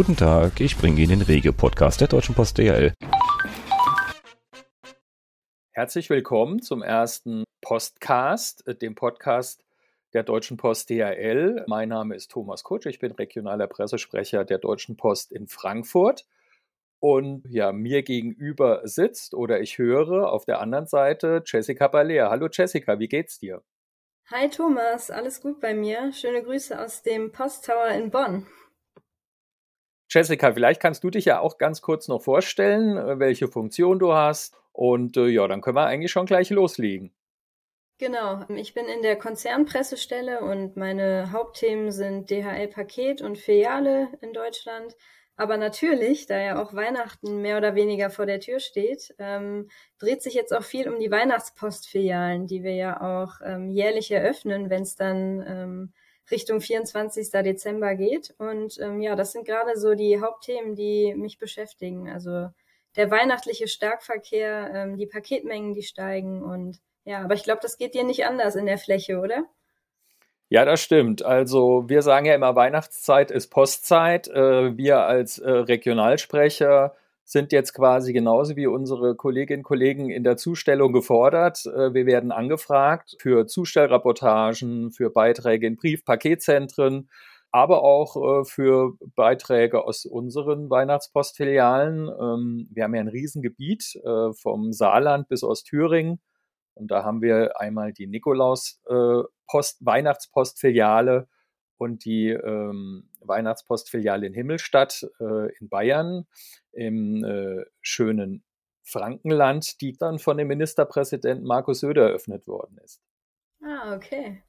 Guten Tag, ich bringe Ihnen den Rege-Podcast der Deutschen Post DHL. Herzlich willkommen zum ersten Postcast, äh, dem Podcast der Deutschen Post DHL. Mein Name ist Thomas Kutsch, ich bin regionaler Pressesprecher der Deutschen Post in Frankfurt. Und ja, mir gegenüber sitzt oder ich höre auf der anderen Seite Jessica Baller. Hallo Jessica, wie geht's dir? Hi Thomas, alles gut bei mir. Schöne Grüße aus dem Post Tower in Bonn. Jessica, vielleicht kannst du dich ja auch ganz kurz noch vorstellen, äh, welche Funktion du hast. Und äh, ja, dann können wir eigentlich schon gleich loslegen. Genau, ich bin in der Konzernpressestelle und meine Hauptthemen sind DHL Paket und Filiale in Deutschland. Aber natürlich, da ja auch Weihnachten mehr oder weniger vor der Tür steht, ähm, dreht sich jetzt auch viel um die Weihnachtspostfilialen, die wir ja auch ähm, jährlich eröffnen, wenn es dann ähm, Richtung 24. Dezember geht. Und ähm, ja, das sind gerade so die Hauptthemen, die mich beschäftigen. Also der weihnachtliche Starkverkehr, ähm, die Paketmengen, die steigen und ja, aber ich glaube, das geht dir nicht anders in der Fläche, oder? Ja, das stimmt. Also wir sagen ja immer, Weihnachtszeit ist Postzeit. Äh, wir als äh, Regionalsprecher sind jetzt quasi genauso wie unsere Kolleginnen und Kollegen in der Zustellung gefordert. Äh, wir werden angefragt für Zustellrapportagen, für Beiträge in Brief-Paketzentren, aber auch für Beiträge aus unseren Weihnachtspostfilialen. Ähm, wir haben ja ein Riesengebiet vom Saarland bis Ostthüringen. Und da haben wir einmal die Nikolaus äh, Post, Weihnachtspostfiliale und die ähm, Weihnachtspostfiliale in Himmelstadt äh, in Bayern im äh, schönen Frankenland, die dann von dem Ministerpräsidenten Markus Söder eröffnet worden ist. Ah, okay.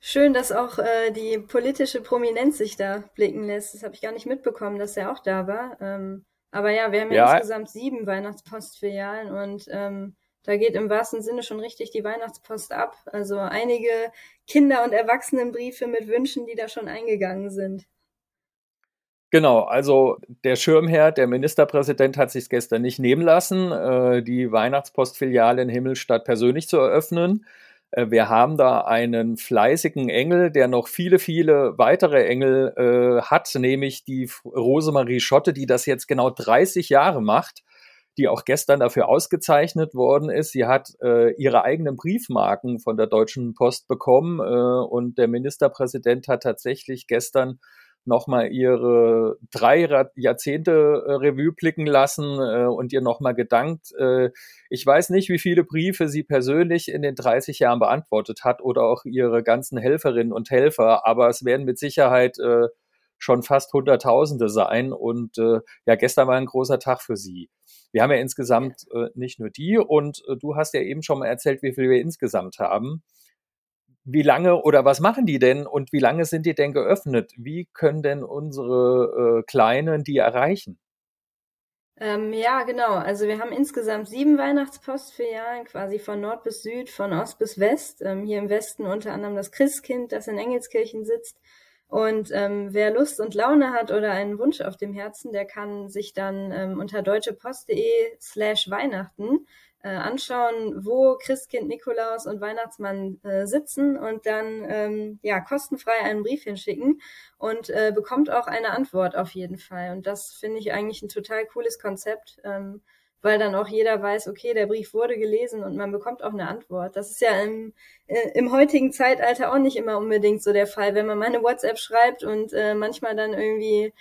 Schön, dass auch äh, die politische Prominenz sich da blicken lässt. Das habe ich gar nicht mitbekommen, dass er auch da war. Ähm, aber ja, wir haben ja, ja insgesamt sieben Weihnachtspostfilialen und ähm, da geht im wahrsten Sinne schon richtig die Weihnachtspost ab. Also einige Kinder- und Erwachsenenbriefe mit Wünschen, die da schon eingegangen sind. Genau, also der Schirmherr, der Ministerpräsident hat sich gestern nicht nehmen lassen, äh, die Weihnachtspostfiliale in Himmelstadt persönlich zu eröffnen. Äh, wir haben da einen fleißigen Engel, der noch viele, viele weitere Engel äh, hat, nämlich die Rosemarie Schotte, die das jetzt genau 30 Jahre macht die auch gestern dafür ausgezeichnet worden ist. Sie hat äh, ihre eigenen Briefmarken von der Deutschen Post bekommen äh, und der Ministerpräsident hat tatsächlich gestern nochmal ihre drei Jahrzehnte äh, Revue blicken lassen äh, und ihr nochmal gedankt. Äh, ich weiß nicht, wie viele Briefe sie persönlich in den 30 Jahren beantwortet hat oder auch ihre ganzen Helferinnen und Helfer, aber es werden mit Sicherheit schon fast Hunderttausende sein und ja, gestern war ein großer Tag für sie. Wir haben ja insgesamt nicht nur die und du hast ja eben schon mal erzählt, wie viel wir insgesamt haben. Wie lange oder was machen die denn und wie lange sind die denn geöffnet? Wie können denn unsere äh, Kleinen die erreichen? Ähm, ja, genau. Also wir haben insgesamt sieben Weihnachtspostfilialen, quasi von Nord bis Süd, von Ost bis West. Ähm, hier im Westen unter anderem das Christkind, das in Engelskirchen sitzt. Und ähm, wer Lust und Laune hat oder einen Wunsch auf dem Herzen, der kann sich dann ähm, unter deutschepost.de slash Weihnachten äh, anschauen, wo Christkind, Nikolaus und Weihnachtsmann äh, sitzen und dann ähm, ja kostenfrei einen Brief hinschicken und äh, bekommt auch eine Antwort auf jeden Fall. Und das finde ich eigentlich ein total cooles Konzept. Ähm, weil dann auch jeder weiß, okay, der Brief wurde gelesen und man bekommt auch eine Antwort. Das ist ja im, äh, im heutigen Zeitalter auch nicht immer unbedingt so der Fall, wenn man mal eine WhatsApp schreibt und äh, manchmal dann irgendwie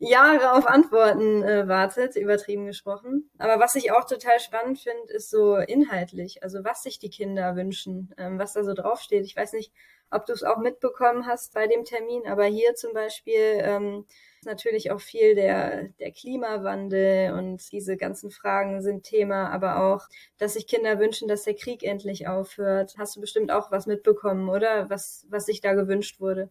Jahre auf Antworten äh, wartet, übertrieben gesprochen. Aber was ich auch total spannend finde, ist so inhaltlich, also was sich die Kinder wünschen, ähm, was da so draufsteht. Ich weiß nicht, ob du es auch mitbekommen hast bei dem Termin, aber hier zum Beispiel ähm, natürlich auch viel der, der Klimawandel und diese ganzen Fragen sind Thema, aber auch, dass sich Kinder wünschen, dass der Krieg endlich aufhört. Hast du bestimmt auch was mitbekommen, oder? Was, was sich da gewünscht wurde?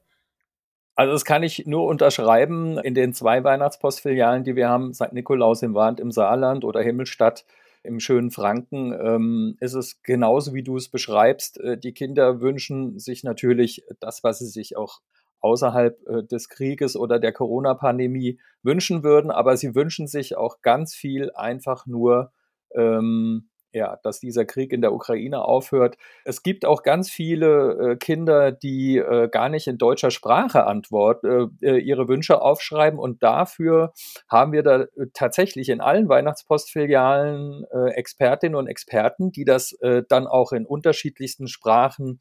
Also das kann ich nur unterschreiben. In den zwei Weihnachtspostfilialen, die wir haben, St. Nikolaus im Wand im Saarland oder Himmelstadt im schönen Franken, ähm, ist es genauso, wie du es beschreibst. Äh, die Kinder wünschen sich natürlich das, was sie sich auch außerhalb äh, des Krieges oder der Corona-Pandemie wünschen würden, aber sie wünschen sich auch ganz viel einfach nur ähm, ja, dass dieser Krieg in der Ukraine aufhört. Es gibt auch ganz viele äh, Kinder, die äh, gar nicht in deutscher Sprache antworten, äh, äh, ihre Wünsche aufschreiben und dafür haben wir da äh, tatsächlich in allen Weihnachtspostfilialen äh, Expertinnen und Experten, die das dann auch in unterschiedlichsten Sprachen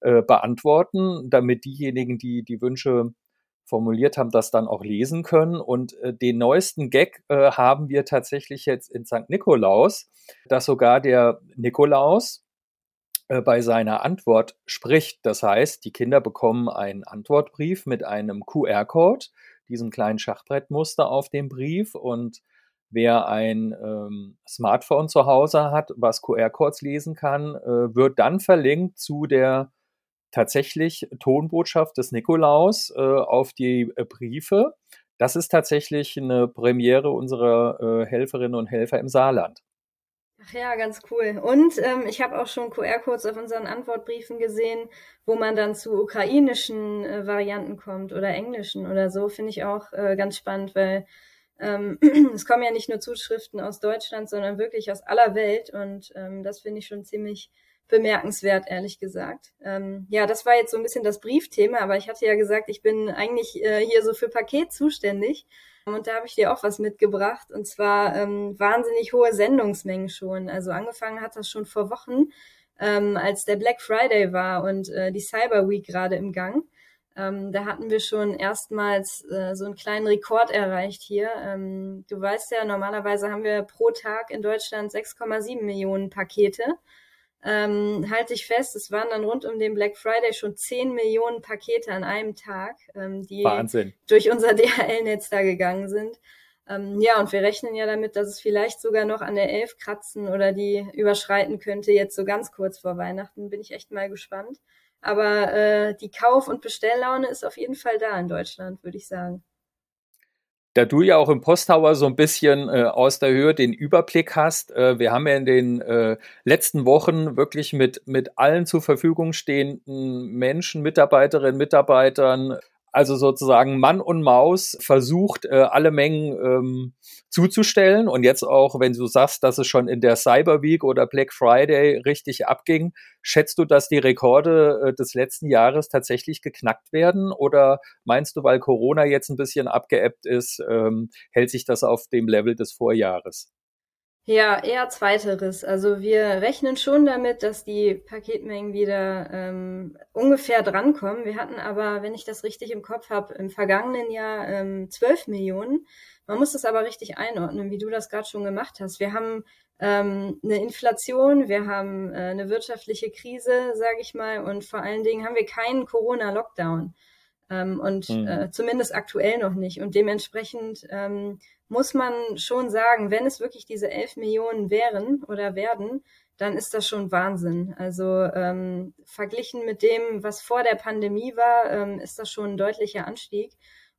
beantworten, damit diejenigen, die die Wünsche formuliert haben, das dann auch lesen können. Und äh, den neuesten Gag äh, haben wir tatsächlich jetzt in St. Nikolaus, dass sogar der Nikolaus äh, bei seiner Antwort spricht. Das heißt, die Kinder bekommen einen Antwortbrief mit einem QR-Code, diesem kleinen Schachbrettmuster auf dem Brief und Wer ein ähm, Smartphone zu Hause hat, was QR-Codes lesen kann, äh, wird dann verlinkt zu der tatsächlich Tonbotschaft des Nikolaus äh, auf die äh, Briefe. Das ist tatsächlich eine Premiere unserer äh, Helferinnen und Helfer im Saarland. Ach ja, ganz cool. Und ähm, ich habe auch schon QR-Codes auf unseren Antwortbriefen gesehen, wo man dann zu ukrainischen äh, Varianten kommt oder englischen oder so. Finde ich auch äh, ganz spannend, weil ähm, es kommen ja nicht nur Zuschriften aus Deutschland, sondern wirklich aus aller Welt. Und ähm, das finde ich schon ziemlich bemerkenswert, ehrlich gesagt. Ähm, ja, das war jetzt so ein bisschen das Briefthema, aber ich hatte ja gesagt, ich bin eigentlich äh, hier so für Paket zuständig. Und da habe ich dir auch was mitgebracht, und zwar ähm, wahnsinnig hohe Sendungsmengen schon. Also angefangen hat das schon vor Wochen, ähm, als der Black Friday war und äh, die Cyber Week gerade im Gang. Ähm, da hatten wir schon erstmals äh, so einen kleinen Rekord erreicht hier. Ähm, du weißt ja, normalerweise haben wir pro Tag in Deutschland 6,7 Millionen Pakete ähm, halte ich fest, es waren dann rund um den Black Friday schon 10 Millionen Pakete an einem Tag, ähm, die Wahnsinn. durch unser DHL-Netz da gegangen sind. Ähm, ja, und wir rechnen ja damit, dass es vielleicht sogar noch an der 11 kratzen oder die überschreiten könnte, jetzt so ganz kurz vor Weihnachten. Bin ich echt mal gespannt. Aber äh, die Kauf- und Bestelllaune ist auf jeden Fall da in Deutschland, würde ich sagen da du ja auch im Posttower so ein bisschen äh, aus der Höhe den Überblick hast, äh, wir haben ja in den äh, letzten Wochen wirklich mit, mit allen zur Verfügung stehenden Menschen, Mitarbeiterinnen, Mitarbeitern also sozusagen Mann und Maus versucht, äh, alle Mengen ähm, zuzustellen. Und jetzt auch, wenn du sagst, dass es schon in der Cyber Week oder Black Friday richtig abging, schätzt du, dass die Rekorde äh, des letzten Jahres tatsächlich geknackt werden? Oder meinst du, weil Corona jetzt ein bisschen abgeebbt ist, ähm, hält sich das auf dem Level des Vorjahres? Ja, eher zweiteres. Also wir rechnen schon damit, dass die Paketmengen wieder ähm, ungefähr drankommen. Wir hatten aber, wenn ich das richtig im Kopf habe, im vergangenen Jahr ähm, 12 Millionen. Man muss das aber richtig einordnen, wie du das gerade schon gemacht hast. Wir haben ähm, eine Inflation, wir haben äh, eine wirtschaftliche Krise, sage ich mal, und vor allen Dingen haben wir keinen Corona-Lockdown. Ähm, und mhm. äh, zumindest aktuell noch nicht. Und dementsprechend ähm, muss man schon sagen, wenn es wirklich diese 11 Millionen wären oder werden, dann ist das schon Wahnsinn. Also ähm, verglichen mit dem, was vor der Pandemie war, ähm, ist das schon ein deutlicher Anstieg.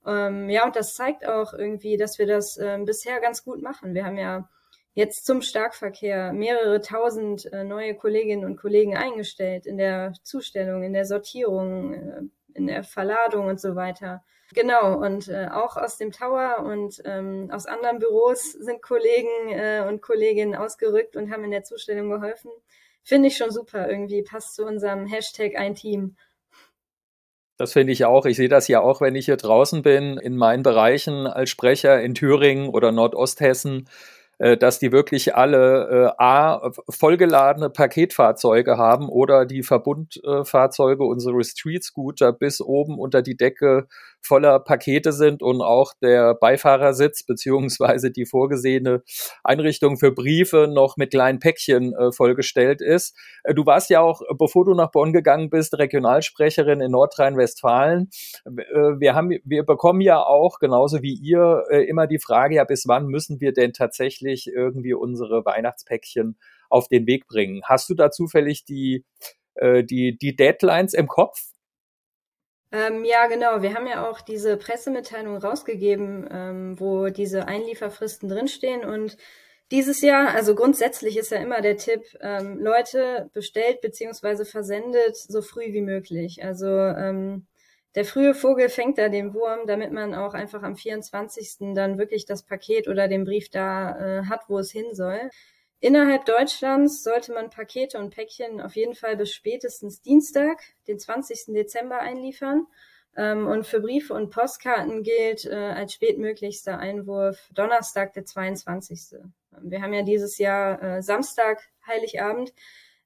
Ähm, ja, und das zeigt auch irgendwie, dass wir das ähm, bisher ganz gut machen. Wir haben ja jetzt zum Starkverkehr mehrere tausend äh, neue Kolleginnen und Kollegen eingestellt in der Zustellung, in der Sortierung, äh, in der Verladung und so weiter. Genau, und äh, auch aus dem Tower und ähm, aus anderen Büros sind Kollegen äh, und Kolleginnen ausgerückt und haben in der Zustellung geholfen. Finde ich schon super, irgendwie passt zu unserem Hashtag ein Team. Das finde ich auch. Ich sehe das ja auch, wenn ich hier draußen bin, in meinen Bereichen als Sprecher in Thüringen oder Nordosthessen dass die wirklich alle äh, A, vollgeladene Paketfahrzeuge haben oder die Verbundfahrzeuge, unsere Street Scooter bis oben unter die Decke voller Pakete sind und auch der Beifahrersitz beziehungsweise die vorgesehene Einrichtung für Briefe noch mit kleinen Päckchen äh, vollgestellt ist. Äh, du warst ja auch, bevor du nach Bonn gegangen bist, Regionalsprecherin in Nordrhein-Westfalen. Äh, wir haben, wir bekommen ja auch genauso wie ihr äh, immer die Frage, ja, bis wann müssen wir denn tatsächlich irgendwie unsere Weihnachtspäckchen auf den Weg bringen? Hast du da zufällig die, die, die Deadlines im Kopf? Ähm, ja, genau. Wir haben ja auch diese Pressemitteilung rausgegeben, ähm, wo diese Einlieferfristen drinstehen. Und dieses Jahr, also grundsätzlich ist ja immer der Tipp, ähm, Leute bestellt beziehungsweise versendet so früh wie möglich. Also ähm, der frühe Vogel fängt da den Wurm, damit man auch einfach am 24. dann wirklich das Paket oder den Brief da äh, hat, wo es hin soll. Innerhalb Deutschlands sollte man Pakete und Päckchen auf jeden Fall bis spätestens Dienstag, den 20. Dezember einliefern. Ähm, und für Briefe und Postkarten gilt äh, als spätmöglichster Einwurf Donnerstag, der 22. Wir haben ja dieses Jahr äh, Samstag, Heiligabend.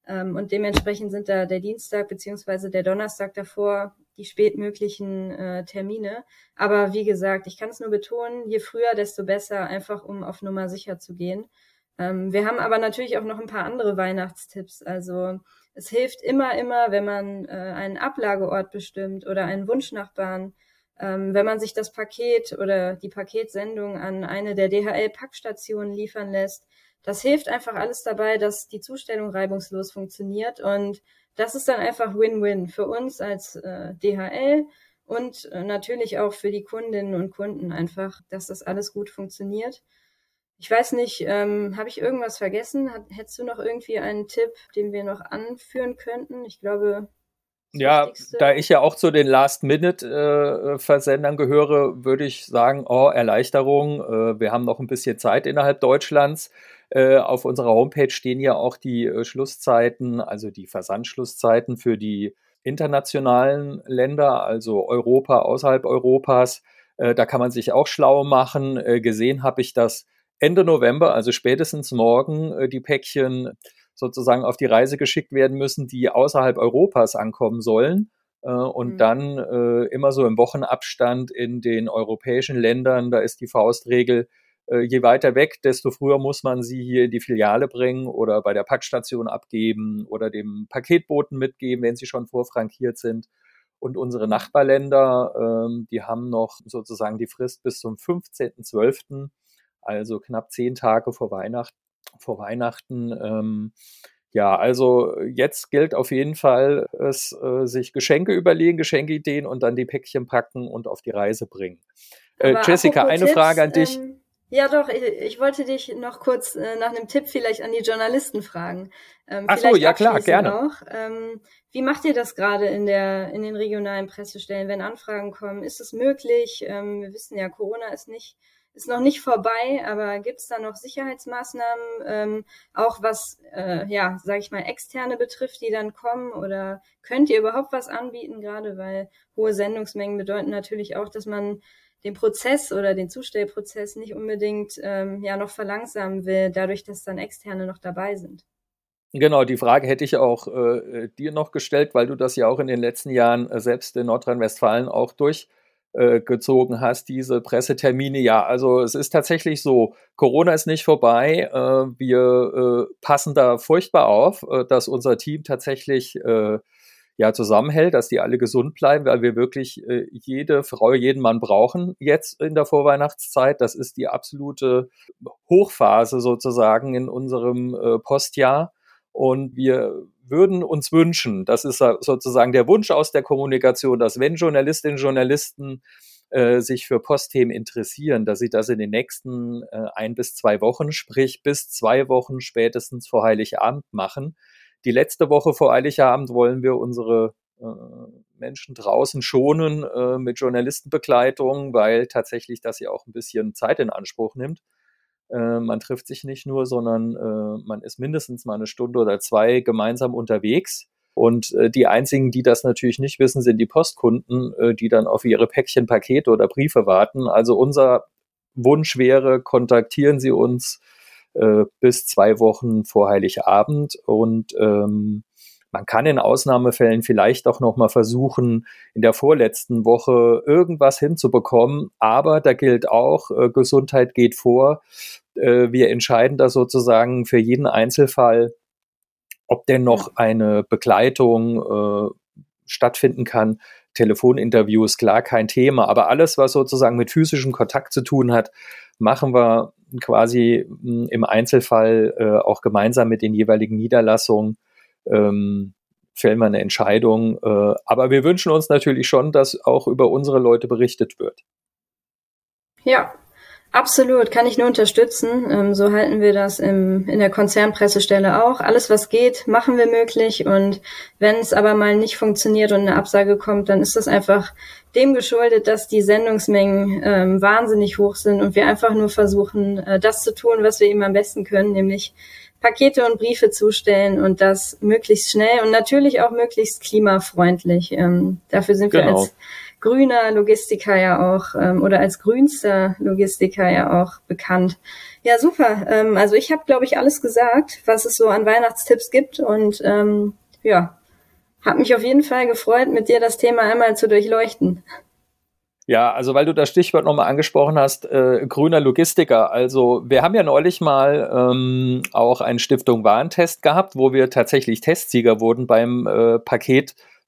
Ähm, und dementsprechend sind da der Dienstag beziehungsweise der Donnerstag davor die spätmöglichen äh, Termine. Aber wie gesagt, ich kann es nur betonen, je früher, desto besser, einfach um auf Nummer sicher zu gehen. Ähm, wir haben aber natürlich auch noch ein paar andere Weihnachtstipps. Also es hilft immer, immer, wenn man äh, einen Ablageort bestimmt oder einen Wunschnachbarn, ähm, wenn man sich das Paket oder die Paketsendung an eine der DHL-Packstationen liefern lässt. Das hilft einfach alles dabei, dass die Zustellung reibungslos funktioniert und das ist dann einfach Win-Win für uns als äh, DHL und äh, natürlich auch für die Kundinnen und Kunden einfach, dass das alles gut funktioniert. Ich weiß nicht, ähm, habe ich irgendwas vergessen? Hat, hättest du noch irgendwie einen Tipp, den wir noch anführen könnten? Ich glaube. Ja, Wichtigste. da ich ja auch zu den Last-Minute-Versendern gehöre, würde ich sagen, oh, Erleichterung. Äh, wir haben noch ein bisschen Zeit innerhalb Deutschlands. Äh, auf unserer Homepage stehen ja auch die äh, Schlusszeiten, also die Versandschlusszeiten für die internationalen Länder, also Europa, außerhalb Europas. Da kann man sich auch schlau machen. Gesehen habe ich das Ende November, also spätestens morgen, äh, die Päckchen sozusagen auf die Reise geschickt werden müssen, die außerhalb Europas ankommen sollen. Äh, und mhm. dann äh, immer so im Wochenabstand in den europäischen Ländern, da ist die Faustregel, je weiter weg, desto früher muss man sie hier in die Filiale bringen oder bei der Packstation abgeben oder dem Paketboten mitgeben, wenn sie schon vorfrankiert sind. Und unsere Nachbarländer, ähm, die haben noch sozusagen die Frist bis zum 15.12 also knapp zehn Tage vor Weihnachten. Vor Weihnachten ähm, ja, also jetzt gilt auf jeden Fall, es äh, sich Geschenke überlegen, Geschenkeideen und dann die Päckchen packen und auf die Reise bringen. Äh, Jessica, eine Tipps, Frage an dich. Ähm, ja, doch, ich, ich, wollte dich noch kurz äh, nach einem Tipp vielleicht an die Journalisten fragen. Ähm, Ach so, ja klar, gerne. Ähm, wie macht ihr das gerade in der in den regionalen Pressestellen, wenn Anfragen kommen? Ist es möglich? Ähm, wir wissen ja, Corona ist nicht ist noch nicht vorbei, aber gibt es da noch Sicherheitsmaßnahmen, ähm, auch was, äh, ja, sage ich mal, externe betrifft, die dann kommen? Oder könnt ihr überhaupt was anbieten, gerade weil hohe Sendungsmengen bedeuten natürlich auch, dass man den Prozess oder den Zustellprozess nicht unbedingt ähm, ja noch verlangsamen will, dadurch, dass dann externe noch dabei sind. Genau, die Frage hätte ich auch äh, dir noch gestellt, weil du das ja auch in den letzten Jahren äh, selbst in Nordrhein-Westfalen auch durch äh, gezogen hast, diese Pressetermine. Ja, also es ist tatsächlich so, Corona ist nicht vorbei. Äh, wir äh, passen da furchtbar auf, äh, dass unser Team tatsächlich äh, ja zusammenhält, dass die alle gesund bleiben, weil wir wirklich jede Frau, jeden Mann brauchen jetzt in der Vorweihnachtszeit. Das ist die absolute Hochphase sozusagen in unserem Postjahr. Und wir würden uns wünschen, das ist sozusagen der Wunsch aus der Kommunikation, dass wenn Journalistinnen und Journalisten äh, sich für Postthemen interessieren, dass sie das in den nächsten äh, ein bis zwei Wochen, sprich bis zwei Wochen spätestens vor Heiligabend machen. Die letzte Woche vor Heiligabend wollen wir unsere äh, Menschen draußen schonen äh, mit Journalistenbegleitung, weil tatsächlich das ja auch ein bisschen Zeit in Anspruch nimmt. Äh, man trifft sich nicht nur, sondern äh, man ist mindestens mal eine Stunde oder zwei gemeinsam unterwegs. Und äh, die einzigen, die das natürlich nicht wissen, sind die Postkunden, äh, die dann auf ihre Päckchen, Pakete oder Briefe warten. Also unser Wunsch wäre, kontaktieren Sie uns äh, bis zwei Wochen vor Heiligabend und ähm, man kann in Ausnahmefällen vielleicht auch noch mal versuchen, in der vorletzten Woche irgendwas hinzubekommen. Aber da gilt auch, äh, Gesundheit geht vor. Äh, wir entscheiden da sozusagen für jeden Einzelfall, ob denn noch eine Begleitung äh, stattfinden kann. Telefoninterviews, klar, kein Thema. Aber alles, was sozusagen mit physischem Kontakt zu tun hat, machen wir quasi mh, im Einzelfall äh, auch gemeinsam mit den jeweiligen Niederlassungen. Ähm, fällen wir eine Entscheidung. Äh, aber wir wünschen uns natürlich schon, dass auch über unsere Leute berichtet wird. Ja, Absolut, kann ich nur unterstützen. Ähm, so halten wir das im, in der Konzernpressestelle auch. Alles, was geht, machen wir möglich. Und wenn es aber mal nicht funktioniert und eine Absage kommt, dann ist das einfach dem geschuldet, dass die Sendungsmengen ähm, wahnsinnig hoch sind und wir einfach nur versuchen, äh, das zu tun, was wir eben am besten können, nämlich Pakete und Briefe zustellen und das möglichst schnell und natürlich auch möglichst klimafreundlich. Ähm, dafür sind genau. wir als grüner Logistiker ja auch ähm, oder als grünster Logistiker ja auch bekannt. Ja, super. Ähm, also ich habe, glaube ich, alles gesagt, was es so an Weihnachtstipps gibt und ähm, ja, habe mich auf jeden Fall gefreut, mit dir das Thema einmal zu durchleuchten. Ja, also weil du das Stichwort nochmal angesprochen hast, äh, grüner Logistiker. Also wir haben ja neulich mal ähm, auch einen Stiftung Warentest gehabt, wo wir tatsächlich Testsieger wurden beim äh,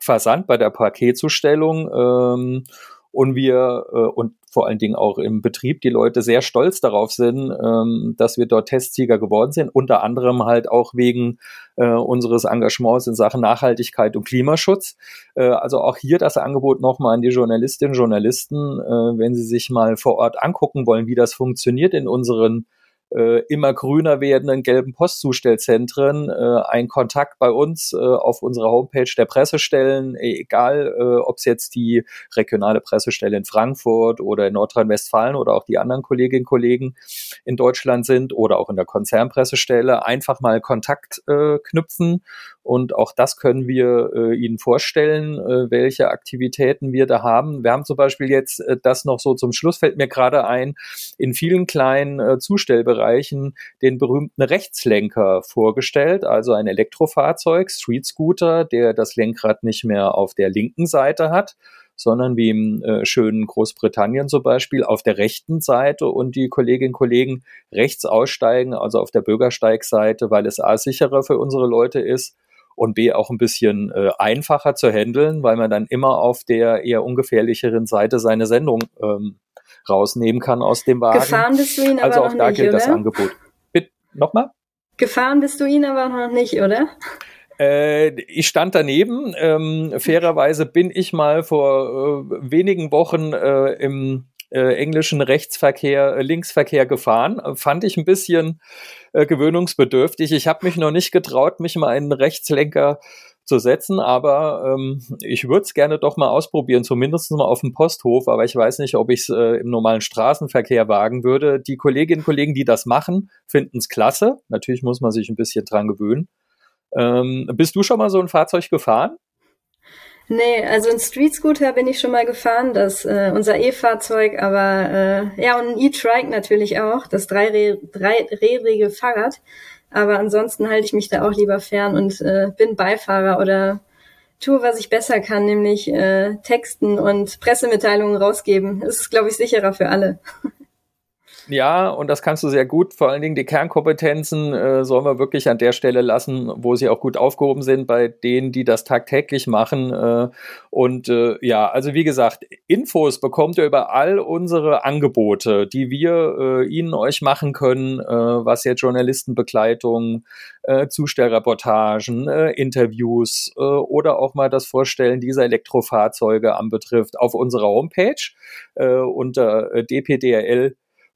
Paketversand, bei der Paketzustellung. Ähm, und wir äh, und vor allen Dingen auch im Betrieb die Leute sehr stolz darauf sind, ähm, dass wir dort Testsieger geworden sind, unter anderem halt auch wegen äh, unseres Engagements in Sachen Nachhaltigkeit und Klimaschutz. Äh, also auch hier das Angebot nochmal an die Journalistinnen und Journalisten, äh, wenn sie sich mal vor Ort angucken wollen, wie das funktioniert in unseren äh, immer grüner werdenden gelben Postzustellzentren äh, ein Kontakt bei uns äh, auf unserer Homepage der Pressestellen, egal äh, ob es jetzt die regionale Pressestelle in Frankfurt oder in Nordrhein-Westfalen oder auch die anderen Kolleginnen und Kollegen in Deutschland sind oder auch in der Konzernpressestelle, einfach mal Kontakt äh, knüpfen und auch das können wir äh, Ihnen vorstellen, äh, welche Aktivitäten wir da haben. Wir haben zum Beispiel jetzt äh, das noch so zum Schluss, fällt mir gerade ein, in vielen kleinen äh, Zustellbereichen den berühmten Rechtslenker vorgestellt, also ein Elektrofahrzeug, Street Scooter, der das Lenkrad nicht mehr auf der linken Seite hat, sondern wie im äh, schönen Großbritannien zum Beispiel auf der rechten Seite und die Kolleginnen und Kollegen rechts aussteigen, also auf der Bürgersteigseite, weil es A sicherer für unsere Leute ist und B auch ein bisschen äh, einfacher zu handeln, weil man dann immer auf der eher ungefährlicheren Seite seine Sendung ähm, rausnehmen kann aus dem Wagen. Gefahren bist du ihn also aber auch da nicht, gilt oder? das Angebot. Bitte, nochmal? Gefahren bist du ihn aber noch nicht, oder? Äh, ich stand daneben. Ähm, fairerweise bin ich mal vor äh, wenigen Wochen äh, im äh, englischen Rechtsverkehr, äh, Linksverkehr gefahren. Fand ich ein bisschen äh, gewöhnungsbedürftig. Ich habe mich noch nicht getraut, mich mal in einen Rechtslenker zu setzen, aber ähm, ich würde es gerne doch mal ausprobieren, zumindest mal auf dem Posthof, aber ich weiß nicht, ob ich es äh, im normalen Straßenverkehr wagen würde. Die Kolleginnen und Kollegen, die das machen, finden es klasse. Natürlich muss man sich ein bisschen dran gewöhnen. Ähm, bist du schon mal so ein Fahrzeug gefahren? Nee, also ein Street Scooter bin ich schon mal gefahren, das äh, unser E-Fahrzeug, aber äh, ja und ein E-Trike natürlich auch, das dreirädrige Fahrrad. Aber ansonsten halte ich mich da auch lieber fern und äh, bin Beifahrer oder tue, was ich besser kann, nämlich äh, Texten und Pressemitteilungen rausgeben. Das ist, glaube ich, sicherer für alle. Ja, und das kannst du sehr gut. Vor allen Dingen die Kernkompetenzen äh, sollen wir wirklich an der Stelle lassen, wo sie auch gut aufgehoben sind, bei denen, die das tagtäglich machen. Äh, und äh, ja, also wie gesagt, Infos bekommt ihr über all unsere Angebote, die wir äh, Ihnen euch machen können, äh, was jetzt Journalistenbegleitung, äh, Zustellreportagen, äh, Interviews äh, oder auch mal das Vorstellen dieser Elektrofahrzeuge anbetrifft, auf unserer Homepage äh, unter äh, dpdrl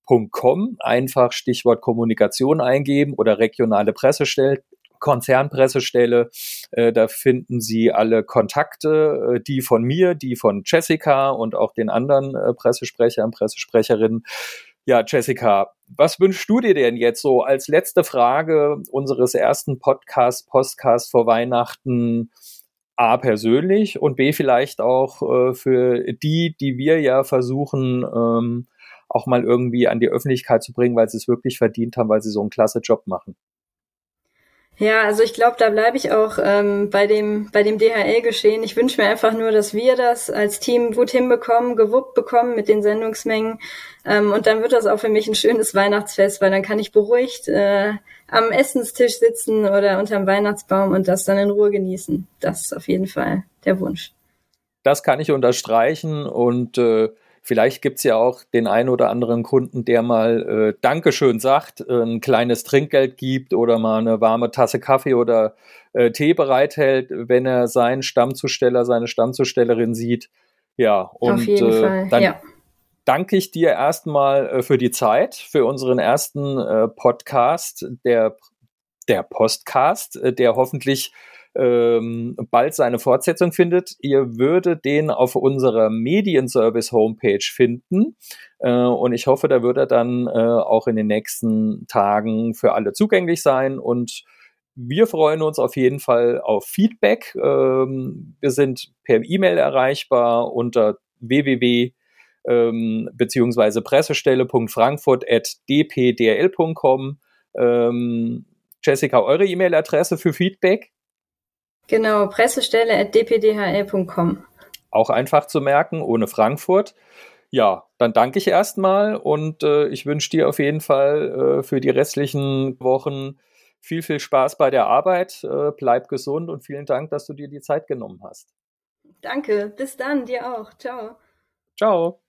Com, einfach Stichwort Kommunikation eingeben oder regionale Pressestelle, Konzernpressestelle. Äh, da finden Sie alle Kontakte, äh, die von mir, die von Jessica und auch den anderen äh, Pressesprechern, Pressesprecherinnen. Ja, Jessica, was wünschst du dir denn jetzt so als letzte Frage unseres ersten Podcast, Postcast vor Weihnachten? A persönlich und B vielleicht auch äh, für die, die wir ja versuchen, ähm, auch mal irgendwie an die Öffentlichkeit zu bringen, weil sie es wirklich verdient haben, weil sie so einen klasse Job machen. Ja, also ich glaube, da bleibe ich auch ähm, bei dem bei dem DHL-Geschehen. Ich wünsche mir einfach nur, dass wir das als Team gut hinbekommen, gewuppt bekommen mit den Sendungsmengen. Ähm, und dann wird das auch für mich ein schönes Weihnachtsfest, weil dann kann ich beruhigt äh, am Essenstisch sitzen oder unterm Weihnachtsbaum und das dann in Ruhe genießen. Das ist auf jeden Fall der Wunsch. Das kann ich unterstreichen und äh, Vielleicht gibt es ja auch den einen oder anderen Kunden, der mal äh, Dankeschön sagt, äh, ein kleines Trinkgeld gibt oder mal eine warme Tasse Kaffee oder äh, Tee bereithält, wenn er seinen Stammzusteller, seine Stammzustellerin sieht. Ja, und Auf jeden äh, Fall. dann, ja danke ich dir erstmal äh, für die Zeit, für unseren ersten äh, Podcast, der, der Postcast, äh, der hoffentlich ähm, bald seine Fortsetzung findet. Ihr würdet den auf unserer Medienservice-Homepage finden. Äh, und ich hoffe, da wird er dann äh, auch in den nächsten Tagen für alle zugänglich sein. Und wir freuen uns auf jeden Fall auf Feedback. Ähm, wir sind per E-Mail erreichbar unter www ähm, beziehungsweise pressestelle.frankfurt at dpdrl.com. Ähm, Jessica, eure E-Mail-Adresse für Feedback? Genau, Pressestelle at dpdhl.com. Auch einfach zu merken, ohne Frankfurt. Ja, dann danke ich erstmal und äh, ich wünsche dir auf jeden Fall äh, für die restlichen Wochen viel, viel Spaß bei der Arbeit. Äh, bleib gesund und vielen Dank, dass du dir die Zeit genommen hast. Danke, bis dann, dir auch. Ciao. Ciao.